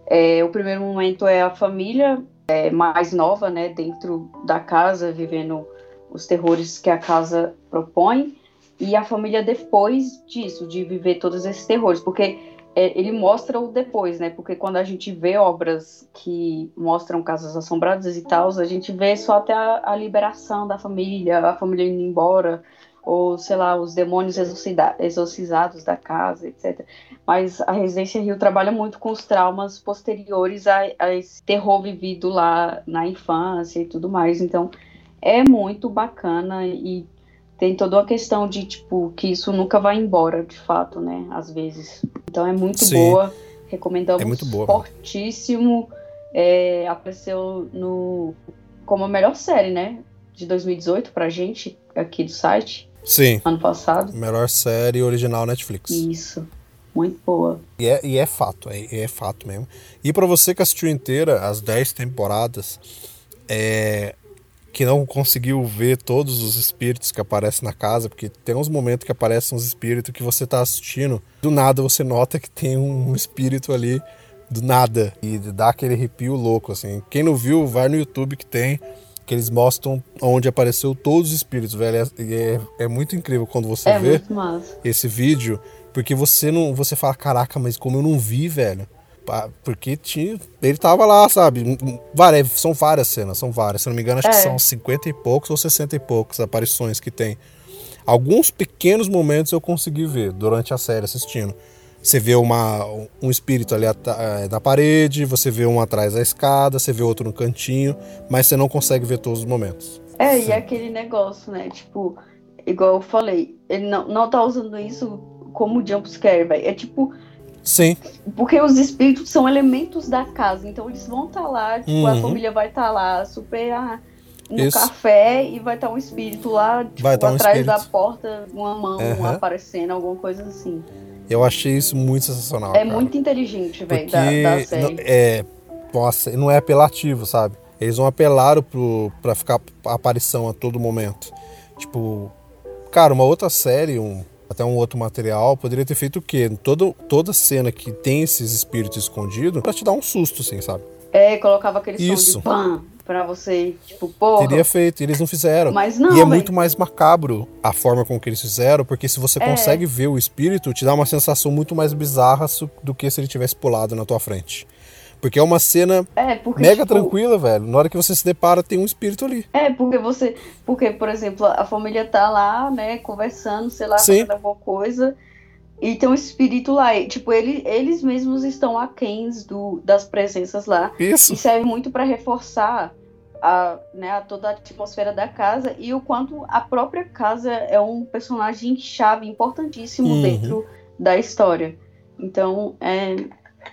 [SPEAKER 2] É, o primeiro momento é a família é, mais nova, né, dentro da casa, vivendo os terrores que a casa propõe e a família depois disso, de viver todos esses terrores, porque é, ele mostra o depois, né? Porque quando a gente vê obras que mostram casas assombradas e tal, a gente vê só até a, a liberação da família, a família indo embora, ou sei lá, os demônios exorcizados da casa, etc. Mas a Residência Rio trabalha muito com os traumas posteriores a, a esse terror vivido lá na infância e tudo mais. Então é muito bacana e tem toda uma questão de, tipo, que isso nunca vai embora, de fato, né? Às vezes. Então é muito
[SPEAKER 1] Sim.
[SPEAKER 2] boa. Recomendamos
[SPEAKER 1] É muito boa,
[SPEAKER 2] fortíssimo. É, apareceu no como a melhor série, né? De 2018 pra gente, aqui do site,
[SPEAKER 1] Sim.
[SPEAKER 2] ano passado.
[SPEAKER 1] Melhor série original Netflix.
[SPEAKER 2] Isso. Muito boa.
[SPEAKER 1] E é, e é fato, é, é fato mesmo. E pra você que assistiu inteira as 10 temporadas, é, que não conseguiu ver todos os espíritos que aparecem na casa, porque tem uns momentos que aparecem uns espíritos que você tá assistindo, do nada você nota que tem um espírito ali, do nada, e dá aquele arrepio louco, assim. Quem não viu, vai no YouTube que tem, que eles mostram onde apareceu todos os espíritos, velho. E é, é muito incrível quando você
[SPEAKER 2] é
[SPEAKER 1] vê esse vídeo, porque você não, você fala, caraca, mas como eu não vi, velho. Porque tinha, ele tava lá, sabe? Várias, são várias cenas, são várias. Se não me engano, acho que
[SPEAKER 2] É.
[SPEAKER 1] são 50 e poucos ou 60 e poucos aparições que tem. Alguns pequenos momentos eu consegui ver durante a série assistindo. Você vê uma, um espírito ali eh, na parede, você vê um atrás da escada, você vê outro no cantinho, mas você não consegue ver todos os momentos.
[SPEAKER 2] É,
[SPEAKER 1] Sim.
[SPEAKER 2] e aquele negócio, né? Tipo, igual eu falei, ele não, não tá usando isso como jumpscare, velho. É tipo,
[SPEAKER 1] Sim,
[SPEAKER 2] porque os espíritos são elementos da casa, então eles vão estar lá, tipo, a
[SPEAKER 1] Uhum.
[SPEAKER 2] família vai estar lá, super ah, no
[SPEAKER 1] Isso.
[SPEAKER 2] café e vai estar um espírito lá, tipo,
[SPEAKER 1] Vai tá um
[SPEAKER 2] atrás da
[SPEAKER 1] espírito.
[SPEAKER 2] porta, uma mão
[SPEAKER 1] Aham.
[SPEAKER 2] aparecendo, alguma coisa assim.
[SPEAKER 1] Eu achei isso muito sensacional.
[SPEAKER 2] é
[SPEAKER 1] cara.
[SPEAKER 2] muito inteligente, velho, da, da
[SPEAKER 1] não,
[SPEAKER 2] série.
[SPEAKER 1] é, nossa, não é apelativo, sabe? Eles não apelaram pro, pra ficar a aparição a todo momento. Tipo, cara, uma outra série, um, até um outro material, poderia ter feito o quê? Todo, toda cena que tem esses espíritos escondidos pra te dar um susto, assim, sabe?
[SPEAKER 2] É, colocava aquele som
[SPEAKER 1] Isso.
[SPEAKER 2] de pam pra você, tipo, porra.
[SPEAKER 1] Teria feito, e eles não fizeram.
[SPEAKER 2] Mas não,
[SPEAKER 1] e é
[SPEAKER 2] velho.
[SPEAKER 1] muito mais macabro a forma com que eles fizeram, porque se você
[SPEAKER 2] É.
[SPEAKER 1] consegue ver o espírito, te dá uma sensação muito mais bizarra do que se ele tivesse pulado na tua frente. Porque é uma cena
[SPEAKER 2] É, porque,
[SPEAKER 1] mega
[SPEAKER 2] tipo,
[SPEAKER 1] tranquila, velho. Na hora que você se depara, tem um espírito ali.
[SPEAKER 2] É, porque você. Porque, por exemplo, a família tá lá, né, conversando, sei lá,
[SPEAKER 1] Sim.
[SPEAKER 2] fazendo alguma coisa. E tem um espírito lá. E, tipo, ele, eles mesmos estão aquéns do, das presenças lá.
[SPEAKER 1] Isso.
[SPEAKER 2] E serve muito para reforçar a, né, a toda a atmosfera da casa e o quanto a própria casa é um personagem chave importantíssimo
[SPEAKER 1] Uhum.
[SPEAKER 2] dentro da história. Então é,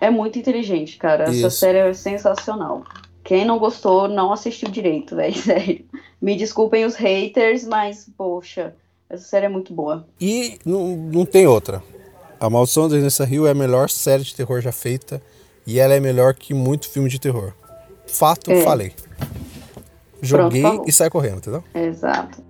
[SPEAKER 2] é muito inteligente, cara. Essa
[SPEAKER 1] Isso.
[SPEAKER 2] série é sensacional. Quem não gostou, não assistiu direito, *laughs* velho. Sério. Me desculpem os haters, mas, poxa, essa série é muito boa.
[SPEAKER 1] E não, não tem outra. A Maldição da Residência Rio é a melhor série de terror já feita. E ela é melhor que muito filme de terror. Fato,
[SPEAKER 2] É.
[SPEAKER 1] falei. Joguei
[SPEAKER 2] falou.
[SPEAKER 1] e sai correndo, entendeu?
[SPEAKER 2] Exato.